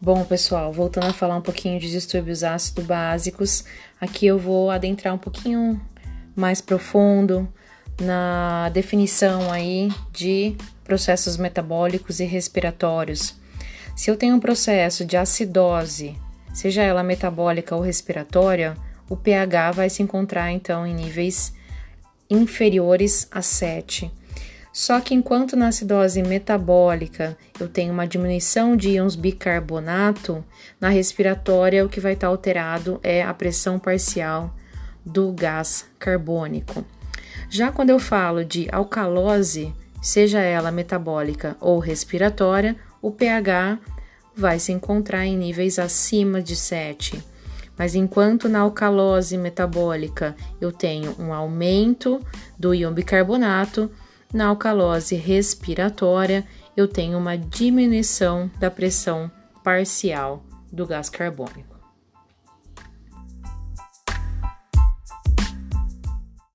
Bom, pessoal, voltando a falar um pouquinho de distúrbios ácido básicos, aqui eu vou adentrar um pouquinho mais profundo na definição aí de processos metabólicos e respiratórios. Se eu tenho um processo de acidose, seja ela metabólica ou respiratória, o pH vai se encontrar então em níveis inferiores a 7. Só que enquanto na acidose metabólica eu tenho uma diminuição de íons bicarbonato, na respiratória o que vai estar alterado é a pressão parcial do gás carbônico. Já quando eu falo de alcalose, seja ela metabólica ou respiratória, o pH vai se encontrar em níveis acima de 7. Mas enquanto na alcalose metabólica eu tenho um aumento do íon bicarbonato, na alcalose respiratória eu tenho uma diminuição da pressão parcial do gás carbônico.